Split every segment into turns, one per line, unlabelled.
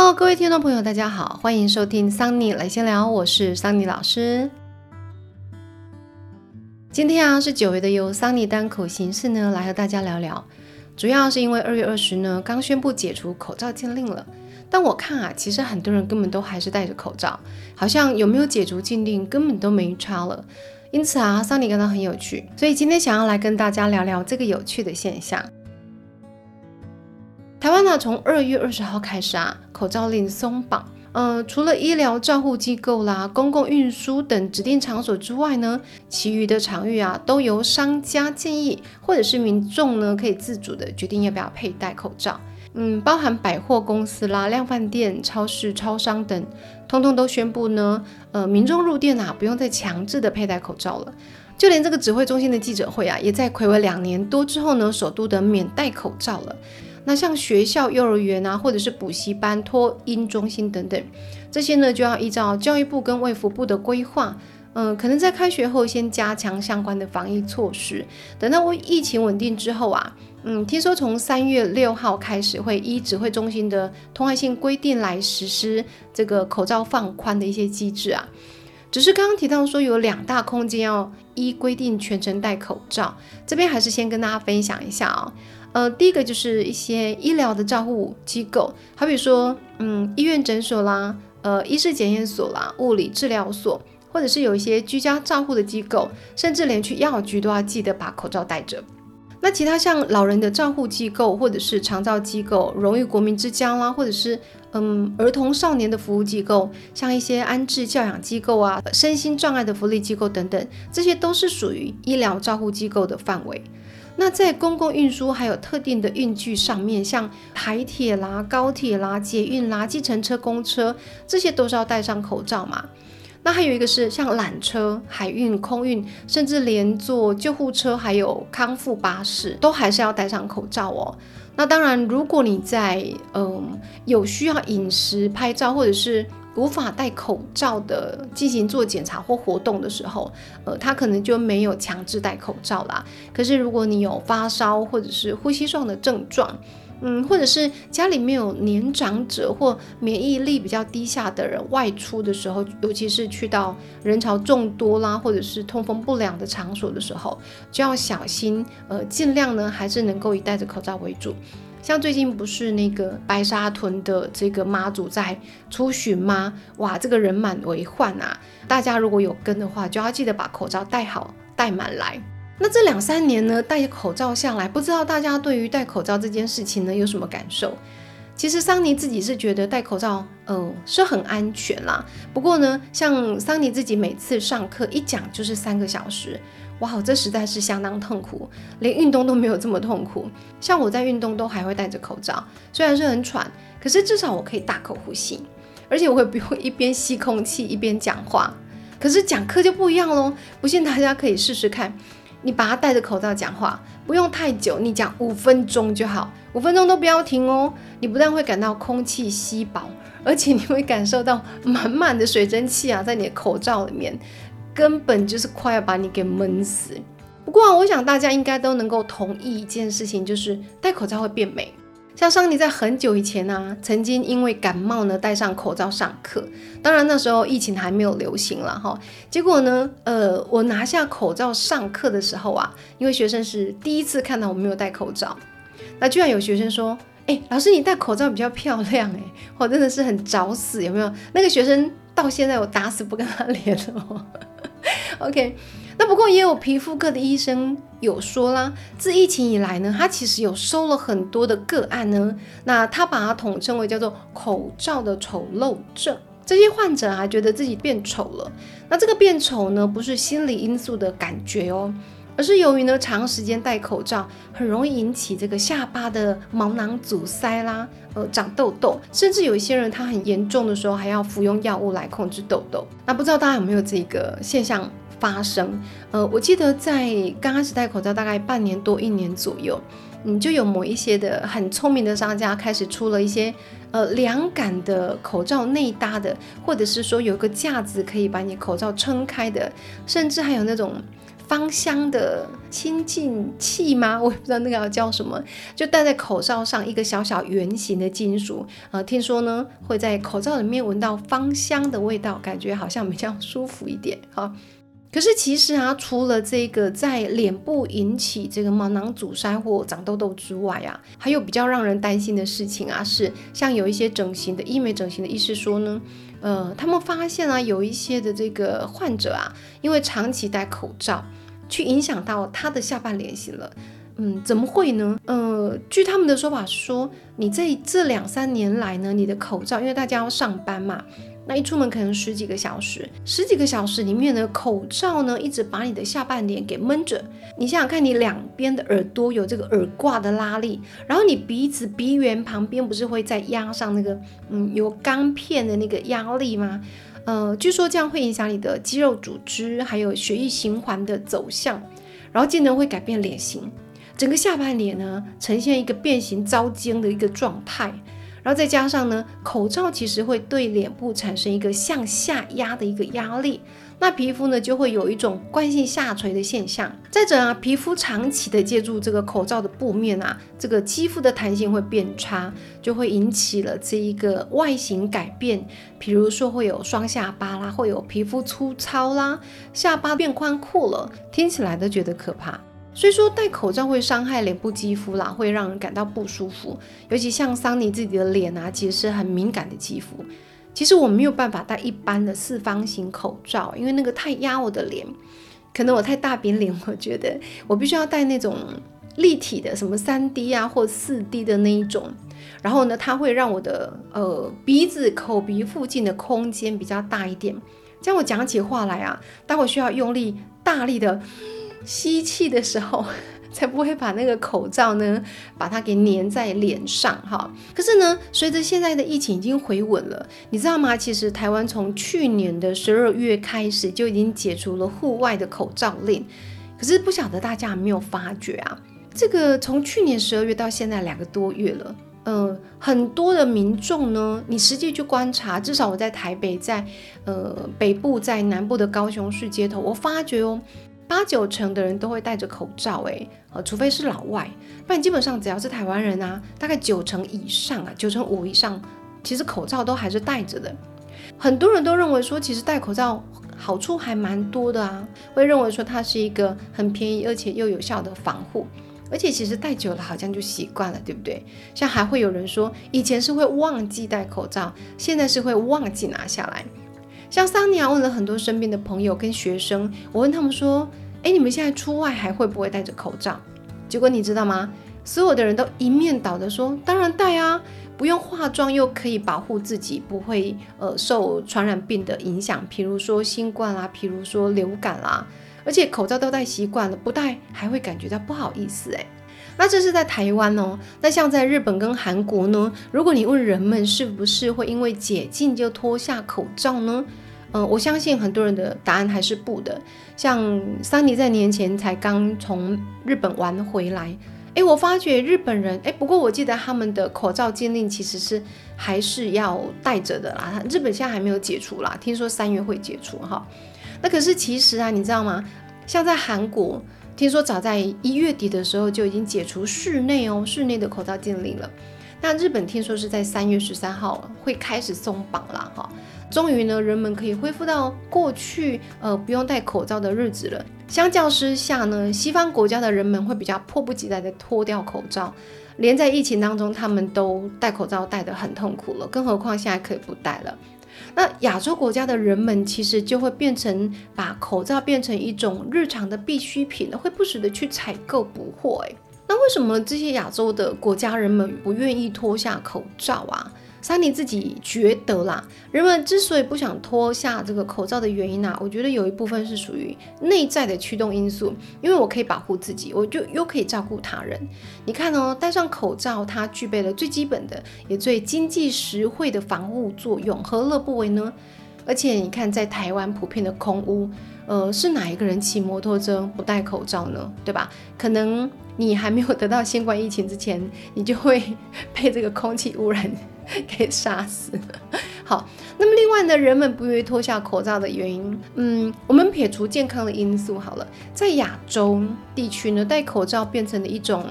Hello，各位听众朋友，大家好，欢迎收听桑尼来闲聊，我是桑尼老师。今天啊是久违的由桑尼单口形式呢来和大家聊聊，主要是因为二月二十呢刚宣布解除口罩禁令了，但我看啊，其实很多人根本都还是戴着口罩，好像有没有解除禁令根本都没差了。因此啊，桑尼感到很有趣，所以今天想要来跟大家聊聊这个有趣的现象。台湾呢，从二月二十号开始啊，口罩令松绑。呃，除了医疗照护机构啦、公共运输等指定场所之外呢，其余的场域啊，都由商家建议，或者是民众呢，可以自主的决定要不要佩戴口罩。嗯，包含百货公司啦、量贩店、超市、超商等，通通都宣布呢，呃，民众入店啊，不用再强制的佩戴口罩了。就连这个指挥中心的记者会啊，也在暌违两年多之后呢，首度的免戴口罩了。那像学校、幼儿园啊，或者是补习班、托婴中心等等，这些呢，就要依照教育部跟卫福部的规划，嗯，可能在开学后先加强相关的防疫措施，等到疫情稳定之后啊。嗯，听说从三月六号开始会依指挥中心的通案性规定来实施这个口罩放宽的一些机制啊。只是刚刚提到说有两大空间要依规定全程戴口罩，这边还是先跟大家分享一下啊。呃，第一个就是一些医疗的照护机构，好比说，嗯，医院诊所啦，呃，医师检验所啦，物理治疗所，或者是有一些居家照护的机构，甚至连去药局都要记得把口罩戴着。那其他像老人的照护机构，或者是长照机构、荣誉国民之家啦，或者是嗯儿童少年的服务机构，像一些安置教养机构啊、身心障碍的福利机构等等，这些都是属于医疗照护机构的范围。那在公共运输还有特定的运具上面，像台铁啦、高铁啦、捷运啦、计程车、公车，这些都是要戴上口罩嘛。那还有一个是像缆车、海运、空运，甚至连坐救护车还有康复巴士，都还是要戴上口罩哦。那当然，如果你在嗯有需要饮食、拍照，或者是无法戴口罩的进行做检查或活动的时候，呃，他可能就没有强制戴口罩啦。可是如果你有发烧或者是呼吸上的症状，嗯，或者是家里面有年长者或免疫力比较低下的人外出的时候，尤其是去到人潮众多啦，或者是通风不良的场所的时候，就要小心，呃，尽量呢还是能够以戴着口罩为主。像最近不是那个白沙屯的这个妈祖在出巡吗？哇，这个人满为患啊！大家如果有跟的话，就要记得把口罩戴好、戴满来。那这两三年呢，戴口罩下来，不知道大家对于戴口罩这件事情呢有什么感受？其实桑尼自己是觉得戴口罩，呃，是很安全啦。不过呢，像桑尼自己每次上课一讲就是三个小时，哇，这实在是相当痛苦，连运动都没有这么痛苦。像我在运动都还会戴着口罩，虽然是很喘，可是至少我可以大口呼吸，而且我会不用一边吸空气一边讲话。可是讲课就不一样喽，不信大家可以试试看。你把它戴着口罩讲话，不用太久，你讲五分钟就好，五分钟都不要停哦。你不但会感到空气稀薄，而且你会感受到满满的水蒸气啊，在你的口罩里面，根本就是快要把你给闷死。不过，我想大家应该都能够同意一件事情，就是戴口罩会变美。像桑尼在很久以前呢，曾经因为感冒呢戴上口罩上课，当然那时候疫情还没有流行了哈。结果呢，呃，我拿下口罩上课的时候啊，因为学生是第一次看到我没有戴口罩，那居然有学生说：“哎，老师你戴口罩比较漂亮哎！”我真的是很找死，有没有？那个学生到现在我打死不跟他联络。OK。那不过也有皮肤科的医生有说啦，自疫情以来呢，他其实有收了很多的个案呢。那他把它统称为叫做口罩的丑陋症。这些患者还，觉得自己变丑了。那这个变丑呢，不是心理因素的感觉哦，而是由于呢长时间戴口罩，很容易引起这个下巴的毛囊阻塞啦，呃，长痘痘，甚至有一些人他很严重的时候还要服用药物来控制痘痘。那不知道大家有没有这个现象？发生，呃，我记得在刚开始戴口罩大概半年多一年左右，嗯，就有某一些的很聪明的商家开始出了一些呃凉感的口罩内搭的，或者是说有个架子可以把你口罩撑开的，甚至还有那种芳香的清净器吗？我也不知道那个要叫什么，就戴在口罩上一个小小圆形的金属，呃，听说呢会在口罩里面闻到芳香的味道，感觉好像比较舒服一点，哈。可是其实啊，除了这个在脸部引起这个毛囊阻塞或长痘痘之外啊，还有比较让人担心的事情啊，是像有一些整形的医美整形的医师说呢，呃，他们发现啊，有一些的这个患者啊，因为长期戴口罩，去影响到他的下半脸型了。嗯，怎么会呢？呃，据他们的说法说，你这这两三年来呢，你的口罩，因为大家要上班嘛。那一出门可能十几个小时，十几个小时里面呢，口罩呢一直把你的下半脸给闷着。你想想看，你两边的耳朵有这个耳挂的拉力，然后你鼻子鼻缘旁边不是会再压上那个嗯有钢片的那个压力吗？呃，据说这样会影响你的肌肉组织还有血液循环的走向，然后进而会改变脸型，整个下半脸呢呈现一个变形糟尖的一个状态。然后再加上呢，口罩其实会对脸部产生一个向下压的一个压力，那皮肤呢就会有一种惯性下垂的现象。再者啊，皮肤长期的借助这个口罩的布面啊，这个肌肤的弹性会变差，就会引起了这一个外形改变，比如说会有双下巴啦，会有皮肤粗糙啦，下巴变宽阔了，听起来都觉得可怕。所以说戴口罩会伤害脸部肌肤啦，会让人感到不舒服。尤其像桑尼自己的脸啊，其实是很敏感的肌肤。其实我没有办法戴一般的四方形口罩，因为那个太压我的脸。可能我太大扁脸，我觉得我必须要戴那种立体的，什么三 D 啊或四 D 的那一种。然后呢，它会让我的呃鼻子、口鼻附近的空间比较大一点。这样我讲起话来啊，待会需要用力大力的。吸气的时候，才不会把那个口罩呢，把它给粘在脸上哈。可是呢，随着现在的疫情已经回稳了，你知道吗？其实台湾从去年的十二月开始就已经解除了户外的口罩令。可是不晓得大家有没有发觉啊？这个从去年十二月到现在两个多月了，嗯，很多的民众呢，你实际去观察，至少我在台北，在呃北部，在南部的高雄市街头，我发觉哦。八九成的人都会戴着口罩，哎，呃，除非是老外，不然基本上只要是台湾人啊，大概九成以上啊，九成五以上，其实口罩都还是戴着的。很多人都认为说，其实戴口罩好处还蛮多的啊，会认为说它是一个很便宜而且又有效的防护，而且其实戴久了好像就习惯了，对不对？像还会有人说，以前是会忘记戴口罩，现在是会忘记拿下来。像桑尼亚问了很多身边的朋友跟学生，我问他们说：“哎，你们现在出外还会不会戴着口罩？”结果你知道吗？所有的人都一面倒的说：“当然戴啊，不用化妆又可以保护自己，不会呃受传染病的影响，譬如说新冠啦，譬如说流感啦，而且口罩都戴习惯了，不戴还会感觉到不好意思。”哎，那这是在台湾哦。那像在日本跟韩国呢？如果你问人们是不是会因为解禁就脱下口罩呢？嗯，我相信很多人的答案还是不的。像桑尼在年前才刚从日本玩回来，诶，我发觉日本人，诶，不过我记得他们的口罩禁令其实是还是要戴着的啦。日本现在还没有解除啦，听说三月会解除哈。那可是其实啊，你知道吗？像在韩国，听说早在一月底的时候就已经解除室内哦，室内的口罩禁令了。那日本听说是在三月十三号会开始松绑啦，哈。终于呢，人们可以恢复到过去呃不用戴口罩的日子了。相较之下呢，西方国家的人们会比较迫不及待的脱掉口罩，连在疫情当中他们都戴口罩戴得很痛苦了，更何况现在可以不戴了。那亚洲国家的人们其实就会变成把口罩变成一种日常的必需品会不时的去采购补货。诶，那为什么这些亚洲的国家人们不愿意脱下口罩啊？桑尼自己觉得啦，人们之所以不想脱下这个口罩的原因啊，我觉得有一部分是属于内在的驱动因素。因为我可以保护自己，我就又可以照顾他人。你看哦，戴上口罩，它具备了最基本的也最经济实惠的防护作用，何乐不为呢？而且你看，在台湾普遍的空屋，呃，是哪一个人骑摩托车不戴口罩呢？对吧？可能你还没有得到新冠疫情之前，你就会 被这个空气污染。被杀死了。好，那么另外呢，人们不愿意脱下口罩的原因，嗯，我们撇除健康的因素好了，在亚洲地区呢，戴口罩变成了一种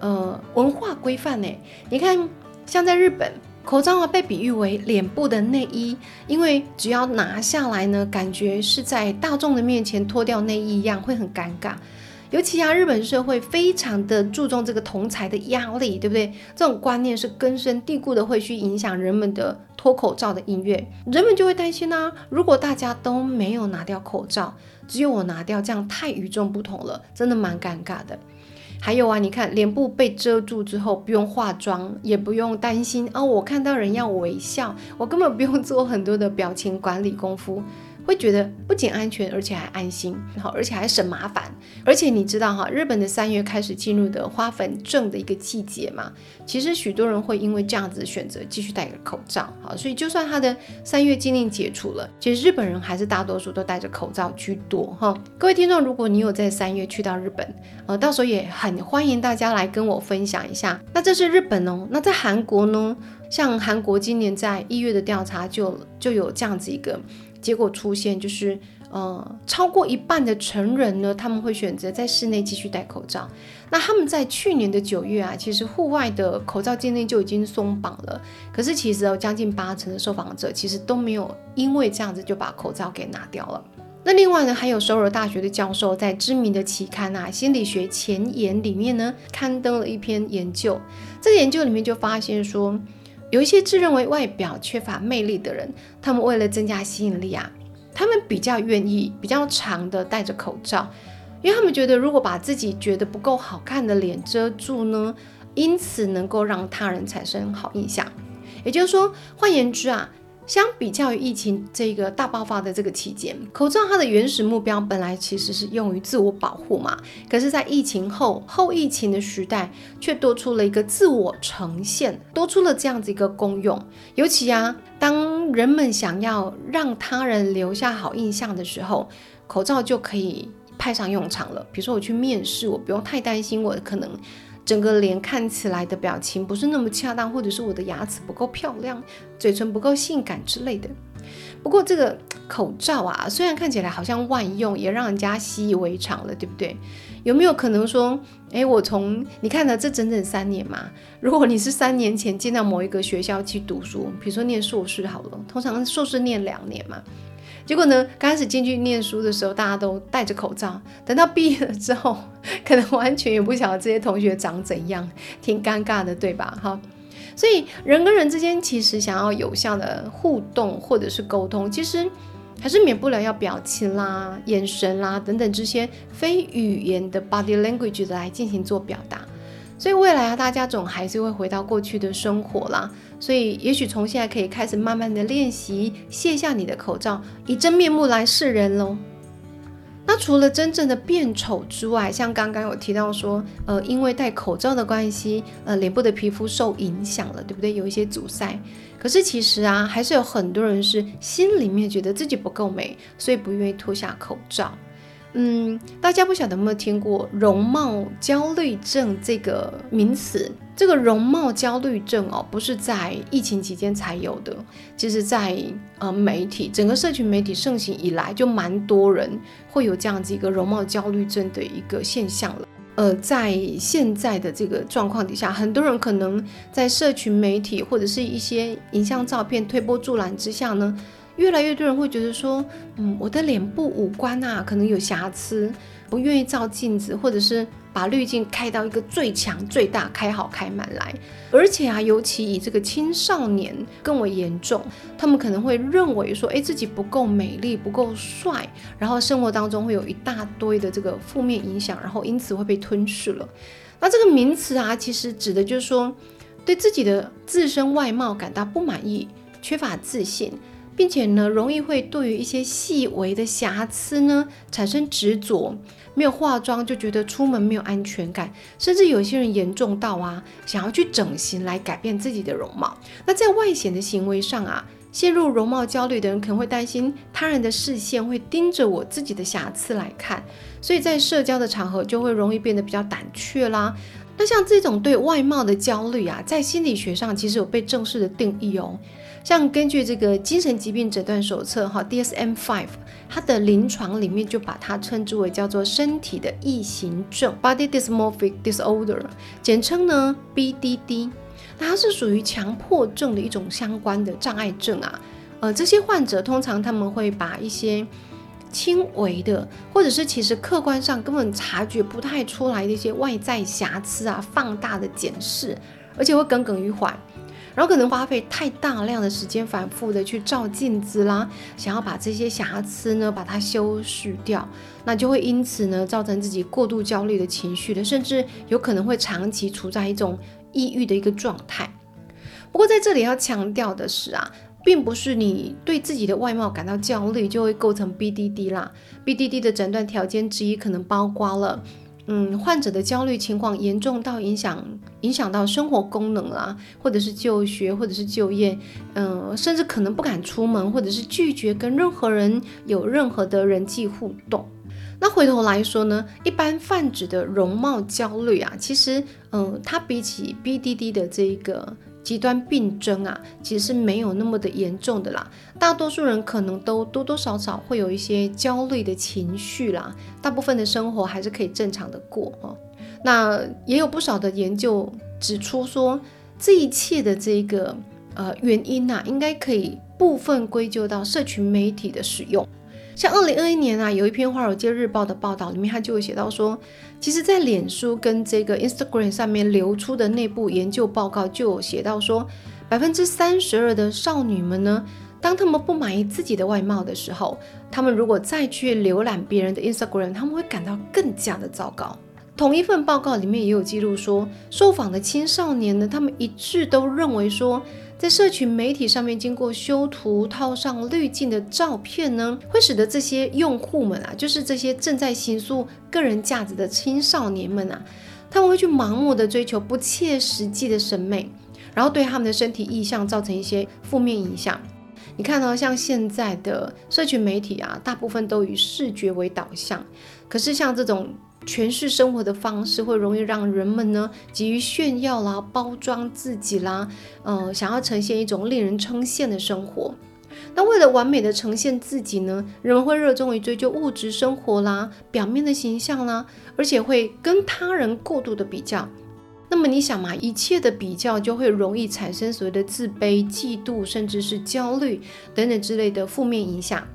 呃文化规范呢。你看，像在日本。口罩啊，被比喻为脸部的内衣，因为只要拿下来呢，感觉是在大众的面前脱掉内衣一样，会很尴尬。尤其啊，日本社会非常的注重这个同才的压力，对不对？这种观念是根深蒂固的，会去影响人们的脱口罩的意愿。人们就会担心呢，如果大家都没有拿掉口罩，只有我拿掉，这样太与众不同了，真的蛮尴尬的。还有啊，你看脸部被遮住之后，不用化妆，也不用担心哦。我看到人要微笑，我根本不用做很多的表情管理功夫。会觉得不仅安全，而且还安心，好，而且还省麻烦。而且你知道哈，日本的三月开始进入的花粉症的一个季节嘛？其实许多人会因为这样子选择继续戴个口罩，好，所以就算他的三月禁令解除了，其实日本人还是大多数都戴着口罩居多哈。各位听众，如果你有在三月去到日本，呃，到时候也很欢迎大家来跟我分享一下。那这是日本哦，那在韩国呢？像韩国今年在一月的调查就就有这样子一个。结果出现就是，呃，超过一半的成人呢，他们会选择在室内继续戴口罩。那他们在去年的九月啊，其实户外的口罩禁令就已经松绑了。可是其实有将近八成的受访者其实都没有因为这样子就把口罩给拿掉了。那另外呢，还有首尔大学的教授在知名的期刊啊《心理学前沿》里面呢，刊登了一篇研究。这个研究里面就发现说。有一些自认为外表缺乏魅力的人，他们为了增加吸引力啊，他们比较愿意比较长的戴着口罩，因为他们觉得如果把自己觉得不够好看的脸遮住呢，因此能够让他人产生好印象。也就是说，换言之啊。相比较于疫情这个大爆发的这个期间，口罩它的原始目标本来其实是用于自我保护嘛，可是，在疫情后后疫情的时代，却多出了一个自我呈现，多出了这样子一个功用。尤其啊，当人们想要让他人留下好印象的时候，口罩就可以派上用场了。比如说我去面试，我不用太担心我可能。整个脸看起来的表情不是那么恰当，或者是我的牙齿不够漂亮，嘴唇不够性感之类的。不过这个口罩啊，虽然看起来好像万用，也让人家习以为常了，对不对？有没有可能说，诶，我从你看了这整整三年嘛？如果你是三年前进到某一个学校去读书，比如说念硕士好了，通常硕士念两年嘛。结果呢？刚开始进去念书的时候，大家都戴着口罩。等到毕业了之后，可能完全也不晓得这些同学长怎样，挺尴尬的，对吧？哈，所以人跟人之间其实想要有效的互动或者是沟通，其实还是免不了要表情啦、眼神啦等等这些非语言的 body language 来进行做表达。所以未来啊，大家总还是会回到过去的生活啦。所以，也许从现在可以开始慢慢的练习卸下你的口罩，以真面目来示人喽。那除了真正的变丑之外，像刚刚有提到说，呃，因为戴口罩的关系，呃，脸部的皮肤受影响了，对不对？有一些阻塞。可是其实啊，还是有很多人是心里面觉得自己不够美，所以不愿意脱下口罩。嗯，大家不晓得有没有听过容貌焦虑症这个名词？这个容貌焦虑症哦，不是在疫情期间才有的，其实在呃媒体整个社群媒体盛行以来，就蛮多人会有这样子一个容貌焦虑症的一个现象了。呃，在现在的这个状况底下，很多人可能在社群媒体或者是一些影像照片推波助澜之下呢。越来越多人会觉得说，嗯，我的脸部五官啊，可能有瑕疵，不愿意照镜子，或者是把滤镜开到一个最强、最大、开好开满来。而且啊，尤其以这个青少年更为严重，他们可能会认为说，哎，自己不够美丽、不够帅，然后生活当中会有一大堆的这个负面影响，然后因此会被吞噬了。那这个名词啊，其实指的就是说，对自己的自身外貌感到不满意，缺乏自信。并且呢，容易会对于一些细微的瑕疵呢产生执着，没有化妆就觉得出门没有安全感，甚至有些人严重到啊，想要去整形来改变自己的容貌。那在外显的行为上啊，陷入容貌焦虑的人可能会担心他人的视线会盯着我自己的瑕疵来看，所以在社交的场合就会容易变得比较胆怯啦。那像这种对外貌的焦虑啊，在心理学上其实有被正式的定义哦。像根据这个精神疾病诊断手册哈 DSM-5，它的临床里面就把它称之为叫做身体的异形症 （Body Dysmorphic Disorder），简称呢 BDD。那它是属于强迫症的一种相关的障碍症啊。呃，这些患者通常他们会把一些轻微的，或者是其实客观上根本察觉不太出来的一些外在瑕疵啊，放大的检视，而且会耿耿于怀。然后可能花费太大量的时间，反复的去照镜子啦，想要把这些瑕疵呢把它修饰掉，那就会因此呢造成自己过度焦虑的情绪的，甚至有可能会长期处在一种抑郁的一个状态。不过在这里要强调的是啊，并不是你对自己的外貌感到焦虑就会构成 BDD 啦。BDD 的诊断条件之一可能包括了。嗯，患者的焦虑情况严重到影响影响到生活功能啦，或者是就学，或者是就业，嗯，甚至可能不敢出门，或者是拒绝跟任何人有任何的人际互动。那回头来说呢，一般泛指的容貌焦虑啊，其实，嗯，它比起 BDD 的这一个。极端病症啊，其实没有那么的严重的啦。大多数人可能都多多少少会有一些焦虑的情绪啦。大部分的生活还是可以正常的过哦。那也有不少的研究指出说，这一切的这个呃原因呐，应该可以部分归咎到社群媒体的使用。像二零二一年啊，有一篇《华尔街日报》的报道里面，他就会写到说，其实，在脸书跟这个 Instagram 上面流出的内部研究报告就有写到说，百分之三十二的少女们呢，当她们不满意自己的外貌的时候，她们如果再去浏览别人的 Instagram，她们会感到更加的糟糕。同一份报告里面也有记录说，受访的青少年呢，他们一致都认为说。在社群媒体上面经过修图、套上滤镜的照片呢，会使得这些用户们啊，就是这些正在形塑个人价值的青少年们啊，他们会去盲目的追求不切实际的审美，然后对他们的身体意向造成一些负面影响。你看到像现在的社群媒体啊，大部分都以视觉为导向，可是像这种。诠释生活的方式会容易让人们呢急于炫耀啦、包装自己啦，呃，想要呈现一种令人称羡的生活。那为了完美的呈现自己呢，人们会热衷于追求物质生活啦、表面的形象啦，而且会跟他人过度的比较。那么你想嘛，一切的比较就会容易产生所谓的自卑、嫉妒，甚至是焦虑等等之类的负面影响。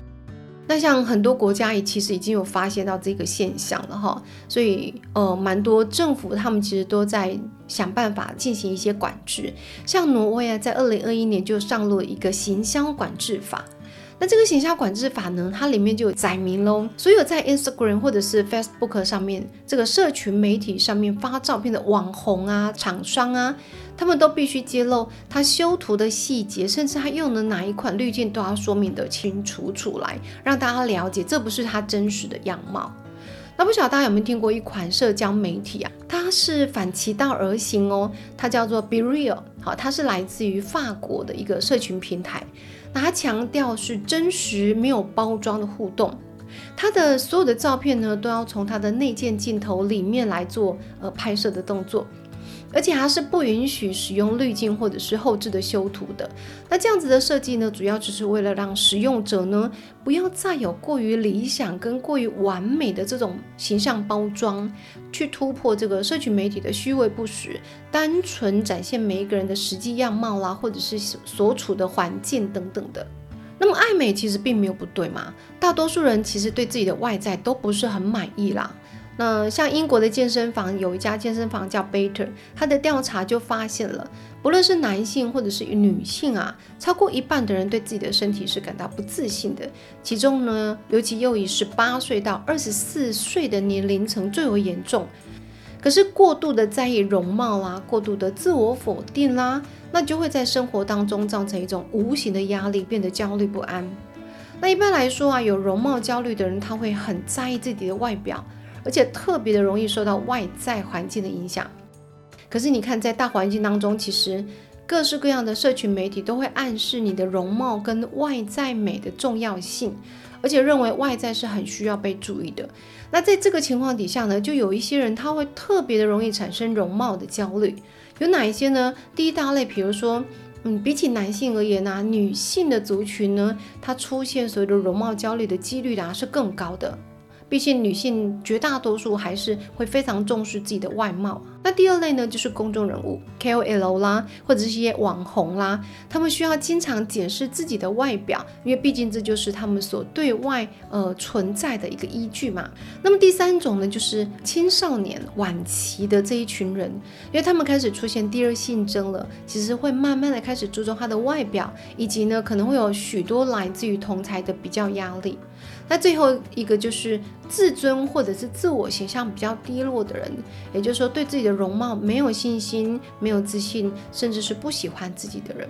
那像很多国家也其实已经有发现到这个现象了哈，所以呃，蛮多政府他们其实都在想办法进行一些管制。像挪威啊，在二零二一年就上路了一个行销管制法。那这个形象管制法呢，它里面就有载明喽，所有在 Instagram 或者是 Facebook 上面这个社群媒体上面发照片的网红啊、厂商啊。他们都必须揭露他修图的细节，甚至他用的哪一款滤镜都要说明得清楚出来，让大家了解这不是他真实的样貌。那不晓得大家有没有听过一款社交媒体啊？它是反其道而行哦，它叫做 Be Real，好，它是来自于法国的一个社群平台。他强调是真实、没有包装的互动。他的所有的照片呢，都要从他的内建镜头里面来做呃拍摄的动作。而且它是不允许使用滤镜或者是后置的修图的。那这样子的设计呢，主要只是为了让使用者呢，不要再有过于理想跟过于完美的这种形象包装，去突破这个社群媒体的虚伪不实，单纯展现每一个人的实际样貌啦，或者是所处的环境等等的。那么爱美其实并没有不对嘛，大多数人其实对自己的外在都不是很满意啦。那像英国的健身房有一家健身房叫 Better，它的调查就发现了，不论是男性或者是女性啊，超过一半的人对自己的身体是感到不自信的。其中呢，尤其又以十八岁到二十四岁的年龄层最为严重。可是过度的在意容貌啦，过度的自我否定啦，那就会在生活当中造成一种无形的压力，变得焦虑不安。那一般来说啊，有容貌焦虑的人，他会很在意自己的外表。而且特别的容易受到外在环境的影响。可是你看，在大环境当中，其实各式各样的社群媒体都会暗示你的容貌跟外在美的重要性，而且认为外在是很需要被注意的。那在这个情况底下呢，就有一些人他会特别的容易产生容貌的焦虑。有哪一些呢？第一大类，比如说，嗯，比起男性而言呢，女性的族群呢，它出现所谓的容貌焦虑的几率啊是更高的。毕竟女性绝大多数还是会非常重视自己的外貌。那第二类呢，就是公众人物 KOL 啦，或者是一些网红啦，他们需要经常检视自己的外表，因为毕竟这就是他们所对外呃存在的一个依据嘛。那么第三种呢，就是青少年晚期的这一群人，因为他们开始出现第二性征了，其实会慢慢的开始注重他的外表，以及呢可能会有许多来自于同才的比较压力。那最后一个就是自尊或者是自我形象比较低落的人，也就是说对自己的容貌没有信心、没有自信，甚至是不喜欢自己的人。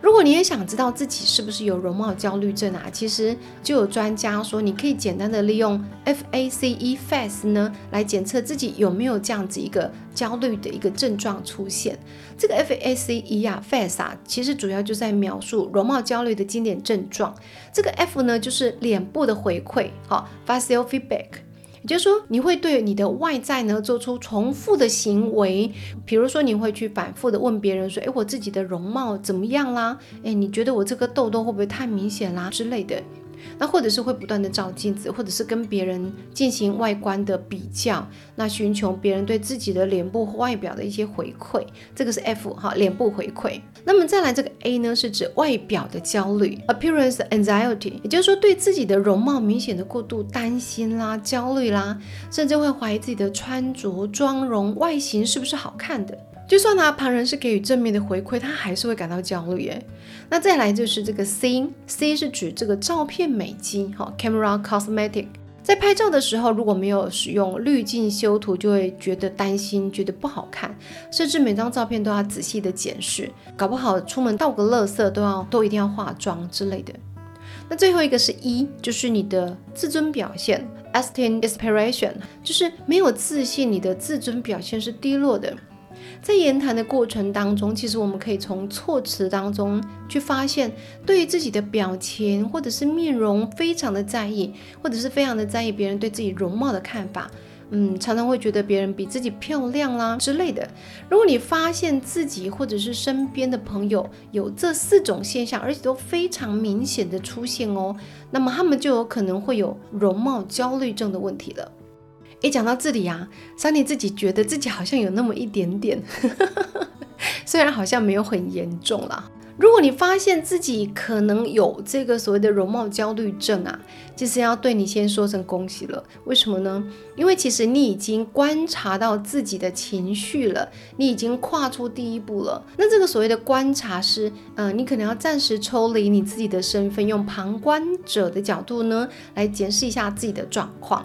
如果你也想知道自己是不是有容貌焦虑症啊，其实就有专家说，你可以简单的利用 FACE-FACE 呢来检测自己有没有这样子一个焦虑的一个症状出现。这个 FACE 啊，FACE 啊，其实主要就在描述容貌焦虑的经典症状。这个 F 呢，就是脸部的回馈，好，facial feedback。就是说，你会对你的外在呢做出重复的行为，比如说你会去反复的问别人说，哎，我自己的容貌怎么样啦？哎，你觉得我这个痘痘会不会太明显啦之类的？那或者是会不断的照镜子，或者是跟别人进行外观的比较，那寻求别人对自己的脸部外表的一些回馈，这个是 F 哈，脸部回馈。那么再来这个 A 呢，是指外表的焦虑，appearance anxiety，也就是说对自己的容貌明显的过度担心啦、焦虑啦，甚至会怀疑自己的穿着、妆容、外形是不是好看的。就算呢，旁人是给予正面的回馈，他还是会感到焦虑耶。那再来就是这个 C，C 是指这个照片美肌，哈，camera cosmetic，在拍照的时候如果没有使用滤镜修图，就会觉得担心，觉得不好看，甚至每张照片都要仔细的检视，搞不好出门倒个垃圾都要都一定要化妆之类的。那最后一个是一，就是你的自尊表现，esteem aspiration，就是没有自信，你的自尊表现是低落的。在言谈的过程当中，其实我们可以从措辞当中去发现，对于自己的表情或者是面容非常的在意，或者是非常的在意别人对自己容貌的看法。嗯，常常会觉得别人比自己漂亮啦之类的。如果你发现自己或者是身边的朋友有这四种现象，而且都非常明显的出现哦，那么他们就有可能会有容貌焦虑症的问题了。一讲到这里啊，桑尼自己觉得自己好像有那么一点点，虽然好像没有很严重啦。如果你发现自己可能有这个所谓的容貌焦虑症啊，其实要对你先说声恭喜了。为什么呢？因为其实你已经观察到自己的情绪了，你已经跨出第一步了。那这个所谓的观察是，嗯，你可能要暂时抽离你自己的身份，用旁观者的角度呢，来检视一下自己的状况。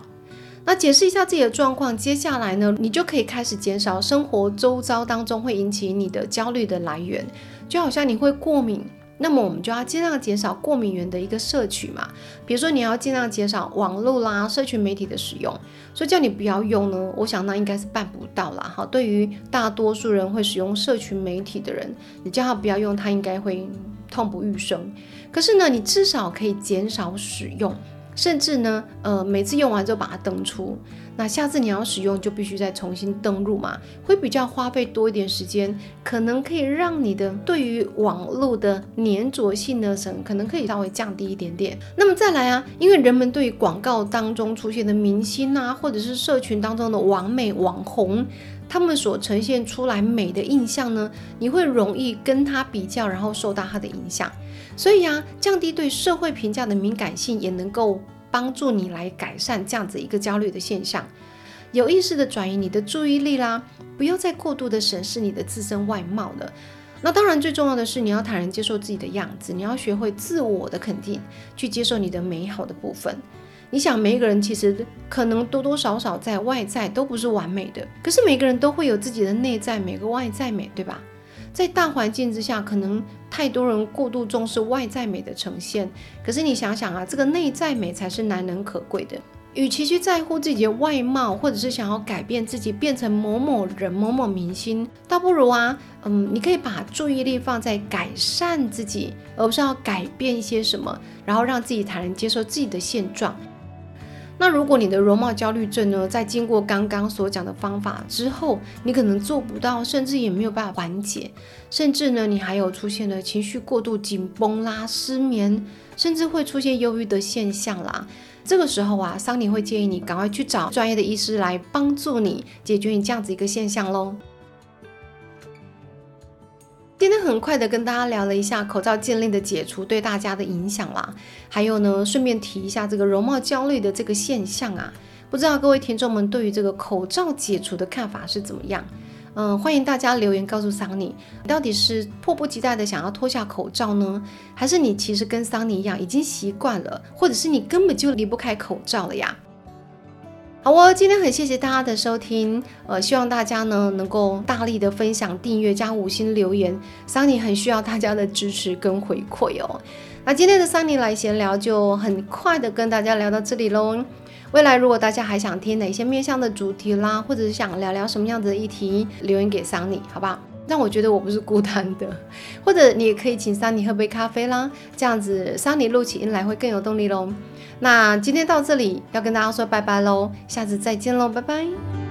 那解释一下自己的状况，接下来呢，你就可以开始减少生活周遭当中会引起你的焦虑的来源，就好像你会过敏，那么我们就要尽量减少过敏源的一个摄取嘛。比如说你要尽量减少网络啦、社群媒体的使用，所以叫你不要用呢，我想那应该是办不到啦。哈，对于大多数人会使用社群媒体的人，你叫他不要用，他应该会痛不欲生。可是呢，你至少可以减少使用。甚至呢，呃，每次用完之后把它登出，那下次你要使用就必须再重新登录嘛，会比较花费多一点时间，可能可以让你的对于网络的粘着性呢，省可能可以稍微降低一点点。那么再来啊，因为人们对于广告当中出现的明星啊，或者是社群当中的网美网红，他们所呈现出来美的印象呢，你会容易跟他比较，然后受到他的影响。所以呀，降低对社会评价的敏感性，也能够帮助你来改善这样子一个焦虑的现象。有意识的转移你的注意力啦，不要再过度的审视你的自身外貌了。那当然，最重要的是你要坦然接受自己的样子，你要学会自我的肯定，去接受你的美好的部分。你想，每一个人其实可能多多少少在外在都不是完美的，可是每个人都会有自己的内在美，个外在美，对吧？在大环境之下，可能太多人过度重视外在美的呈现。可是你想想啊，这个内在美才是难能可贵的。与其去在乎自己的外貌，或者是想要改变自己变成某某人、某某明星，倒不如啊，嗯，你可以把注意力放在改善自己，而不是要改变一些什么，然后让自己才能接受自己的现状。那如果你的容貌焦虑症呢，在经过刚刚所讲的方法之后，你可能做不到，甚至也没有办法缓解，甚至呢，你还有出现了情绪过度紧绷啦、失眠，甚至会出现忧郁的现象啦。这个时候啊，桑尼会建议你赶快去找专业的医师来帮助你解决你这样子一个现象喽。今天很快的跟大家聊了一下口罩禁令的解除对大家的影响啦，还有呢，顺便提一下这个容貌焦虑的这个现象啊，不知道各位听众们对于这个口罩解除的看法是怎么样？嗯，欢迎大家留言告诉桑尼，到底是迫不及待的想要脱下口罩呢，还是你其实跟桑尼一样已经习惯了，或者是你根本就离不开口罩了呀？好哦，今天很谢谢大家的收听，呃，希望大家呢能够大力的分享、订阅加五星留言，桑尼很需要大家的支持跟回馈哦。那今天的桑尼来闲聊就很快的跟大家聊到这里喽。未来如果大家还想听哪些面向的主题啦，或者是想聊聊什么样子的议题，留言给桑尼，好不好？让我觉得我不是孤单的，或者你也可以请桑尼喝杯咖啡啦，这样子桑尼录起音来会更有动力喽。那今天到这里要跟大家说拜拜喽，下次再见喽，拜拜。